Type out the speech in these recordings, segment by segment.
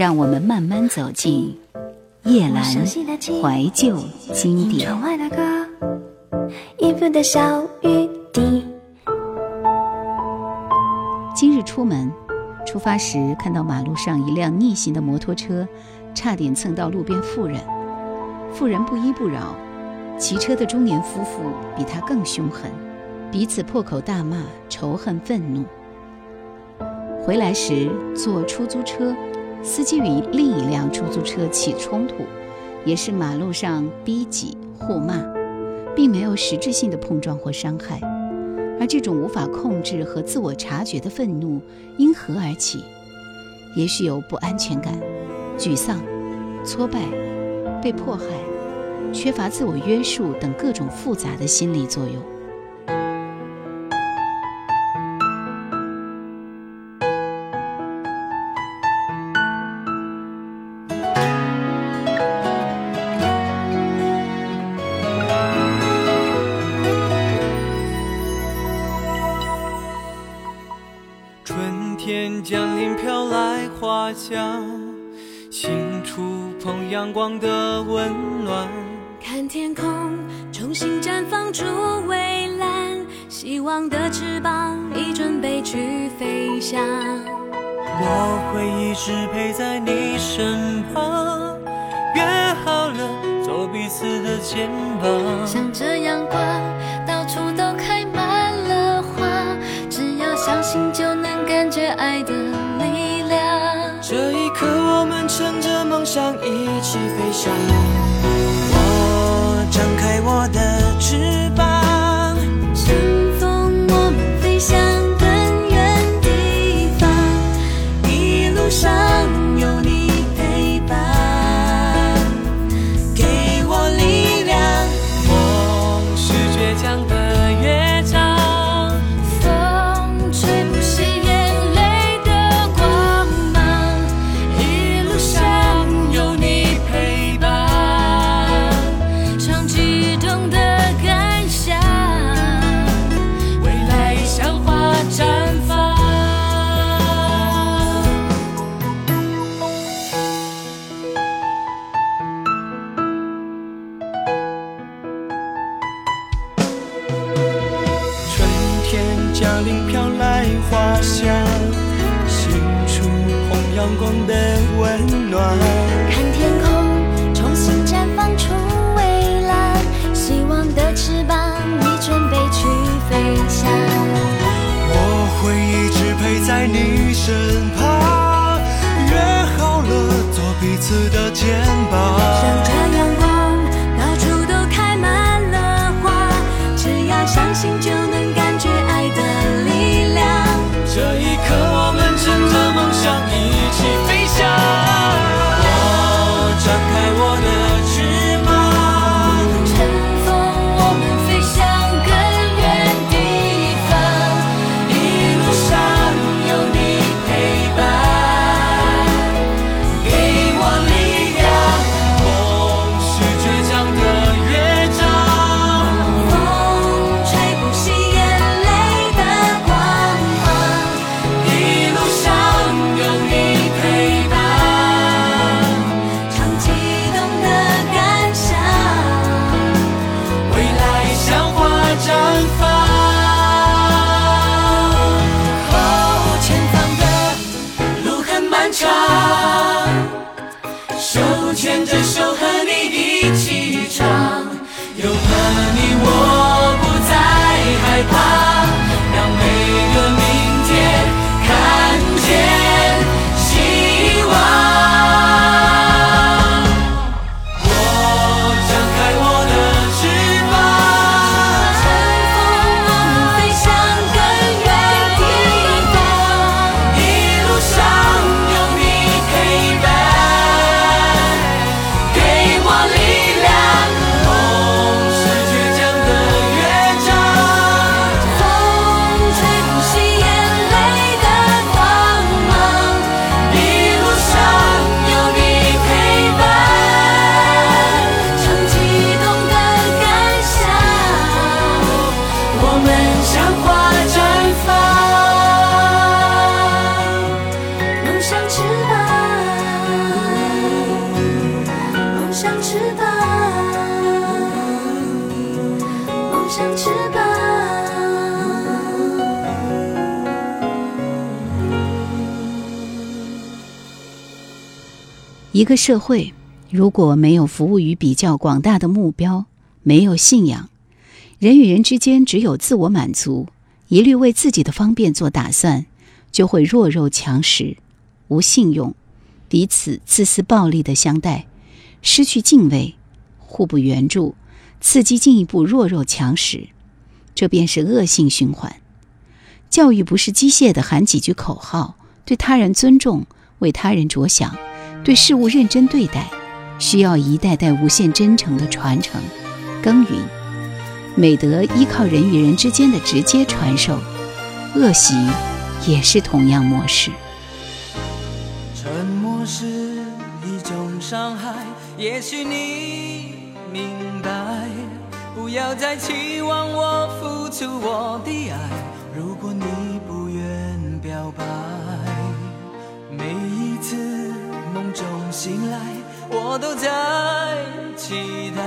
让我们慢慢走进夜阑怀旧经典。今日出门，出发时看到马路上一辆逆行的摩托车，差点蹭到路边妇人。妇人不依不饶，骑车的中年夫妇比他更凶狠，彼此破口大骂，仇恨愤怒。回来时坐出租车。司机与另一辆出租车起冲突，也是马路上逼挤互骂，并没有实质性的碰撞或伤害。而这种无法控制和自我察觉的愤怒因何而起？也许有不安全感、沮丧、挫败、被迫害、缺乏自我约束等各种复杂的心理作用。心触碰阳光的温暖，看天空重新绽放出蔚蓝，希望的翅膀已准备去飞翔。我会一直陪在你身旁，约好了做彼此的肩膀。向着阳光，到处都开满了花，只要相信就能感觉爱的乘着梦想一起飞翔。我张开我的阳光的温暖，看天空重新绽放出蔚蓝，希望的翅膀你准备去飞翔。我会一直陪在你身旁，约好了做彼此的肩膀。翅膀梦想翅膀。一个社会如果没有服务于比较广大的目标没有信仰人与人之间只有自我满足一律为自己的方便做打算就会弱肉强食无信用彼此自私暴力的相待失去敬畏，互不援助，刺激进一步弱肉强食，这便是恶性循环。教育不是机械的喊几句口号，对他人尊重，为他人着想，对事物认真对待，需要一代代无限真诚的传承。耕耘，美德依靠人与人之间的直接传授，恶习也是同样模式。沉默是一种伤害，也许你明白。不要再期望我付出我的爱，如果你不愿表白。每一次梦中醒来，我都在期待。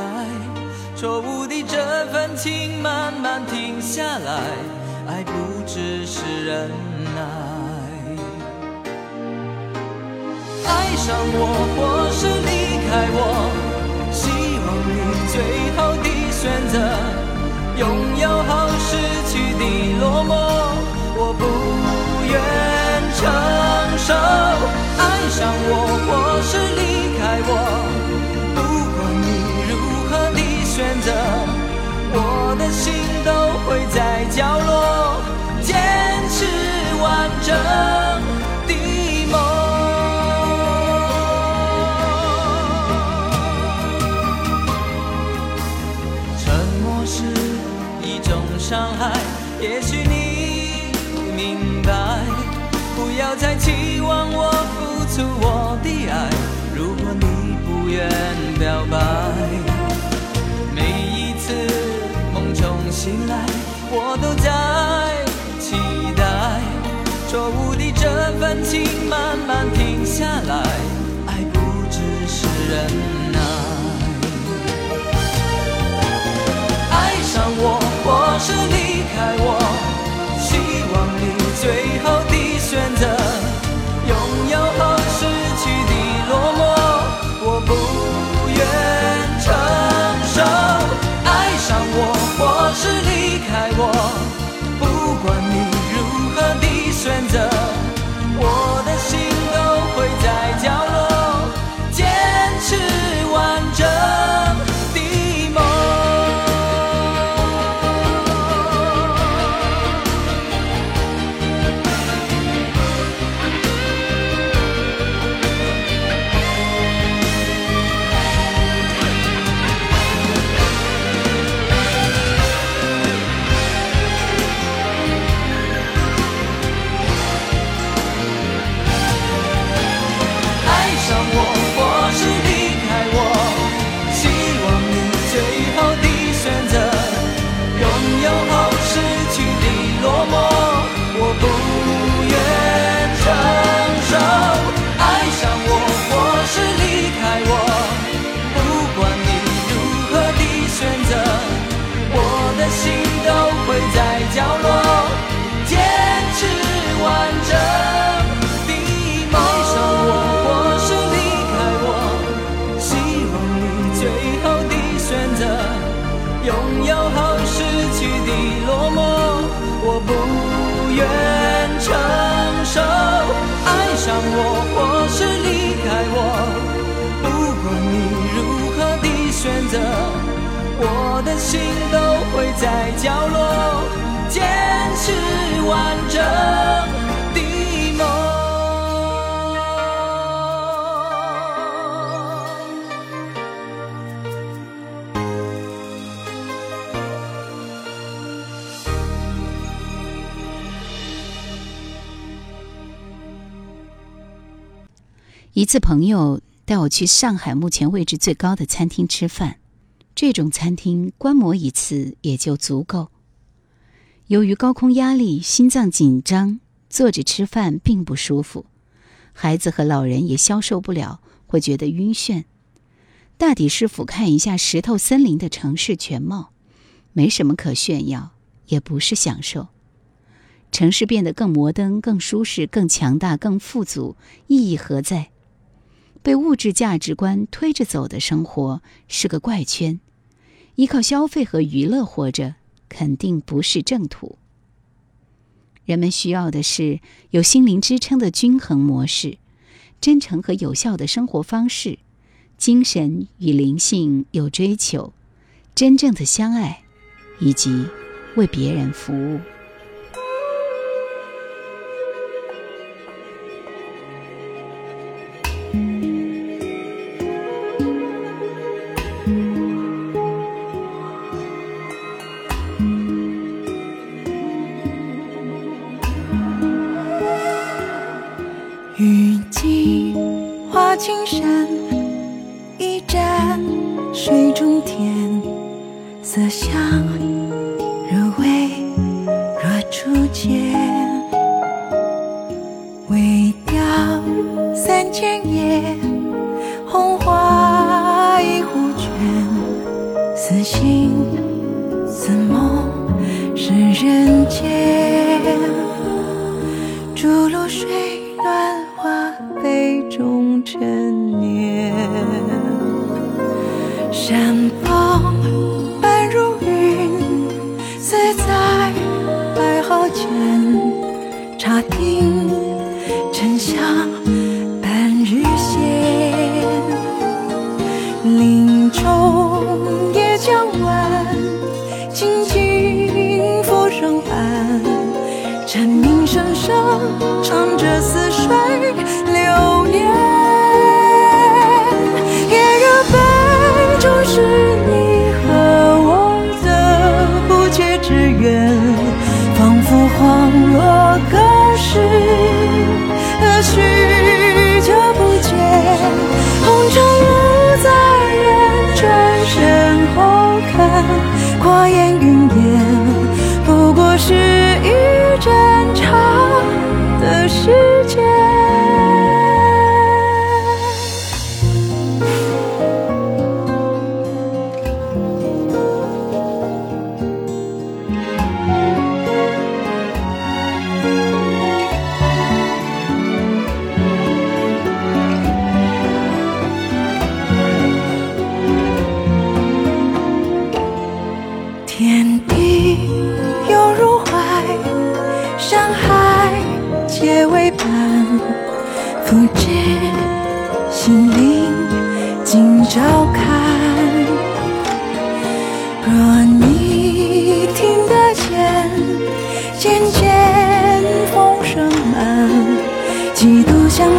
错误的这份情慢慢停下来，爱不只是忍耐。爱上我或是离爱我，希望你最后的选择。拥有后失去的落寞，我不愿承受。爱上我或是离开我。不管你如何的选择，我的心都会在角落坚持完整也许你明白。不要再期望我付出我的爱，如果你不愿表白。每一次梦中醒来，我都在期待，错误的这份情慢慢停下来，爱不只是忍耐。爱上我或是你开我，心都会在角落坚持完整的梦。一次朋友带我去上海目前位置最高的餐厅吃饭。这种餐厅观摩一次也就足够。由于高空压力心脏紧张坐着吃饭并不舒服孩子和老人也消受不了会觉得晕眩。大抵是俯瞰一下石头森林的城市全貌没什么可炫耀也不是享受。城市变得更摩登更舒适更强大更富足意义何在？被物质价值观推着走的生活是个怪圈。依靠消费和娱乐活着肯定不是正途。人们需要的是有心灵支撑的均衡模式真诚和有效的生活方式精神与灵性有追求真正的相爱以及为别人服务。自信。唱着似水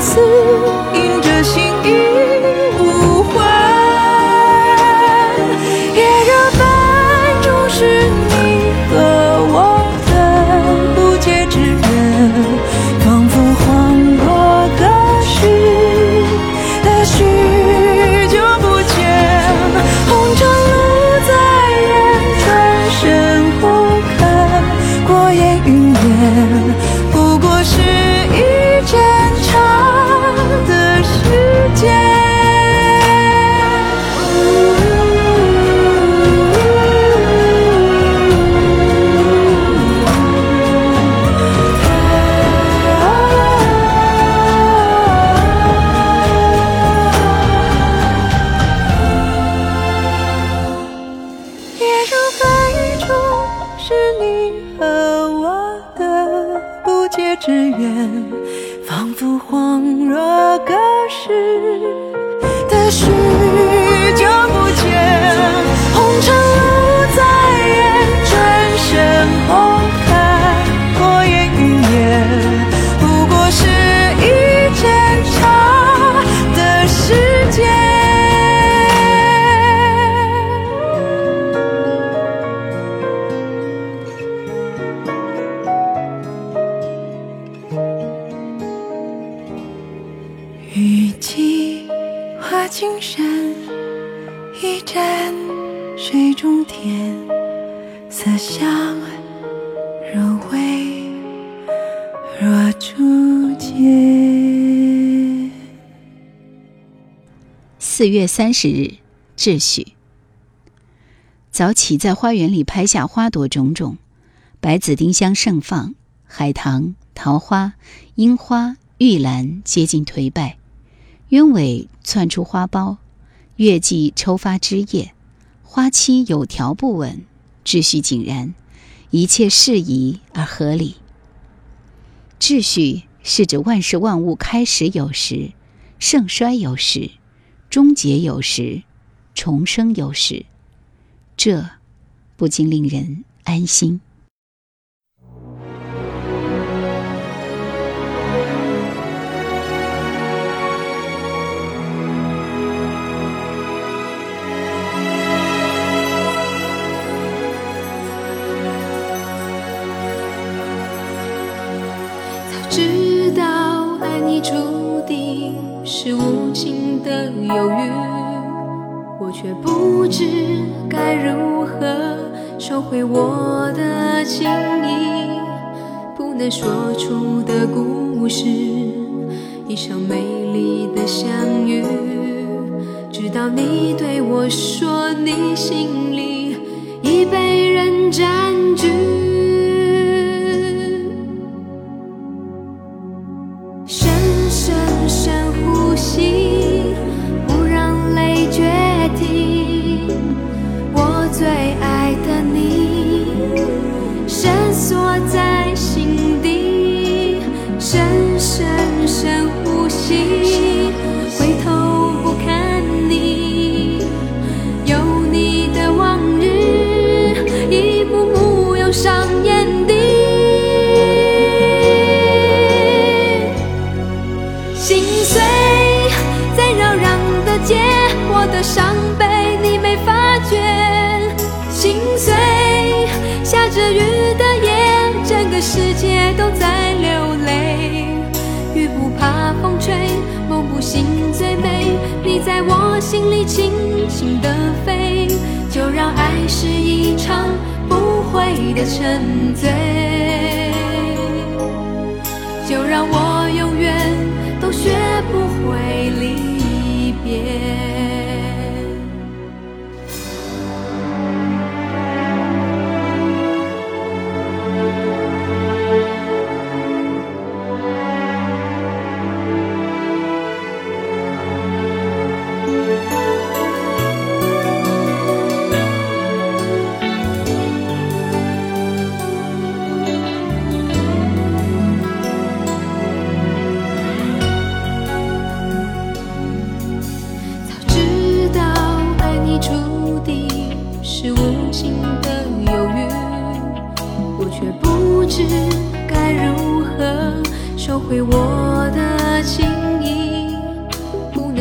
sư. 四月三十日秩序。早起在花园里拍下花朵种种白紫丁香盛放海棠桃花樱花玉兰接近颓败。鸢尾窜出花苞月季抽发枝叶花期有条不紊秩序井然一切适宜而合理。秩序是指万事万物开始有时盛衰有时终结有时，重生有时，这不禁令人安心。早知道爱你注定是无却不知该如何收回我的情意。不能说出的故事，一场美丽的相遇，直到你对我说你心里已被人占据。心碎在扰攘的街，我的伤悲你没发觉。心碎，下着雨的夜，整个世界都在流泪。雨不怕风吹，梦不醒最美。你在我心里轻轻地飞，就让爱是一场不悔的沉醉。就让我学不会离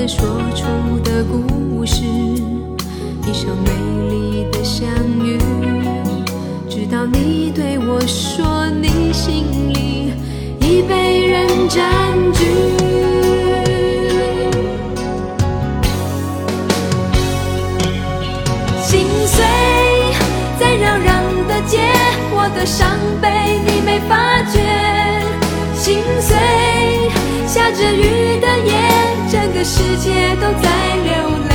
说出的故事，一场美丽的相遇，直到你对我说你心里已被人占据。心碎在扰攘的街，我的伤悲你没发觉。心碎，下着雨的夜，整个世界都在流泪。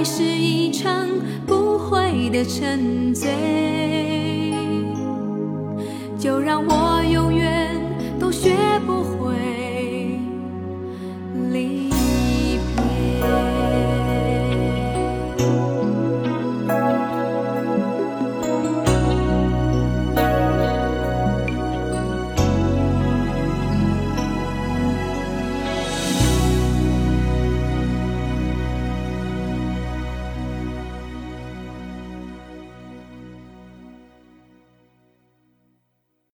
爱是一场不悔的沉醉。就让我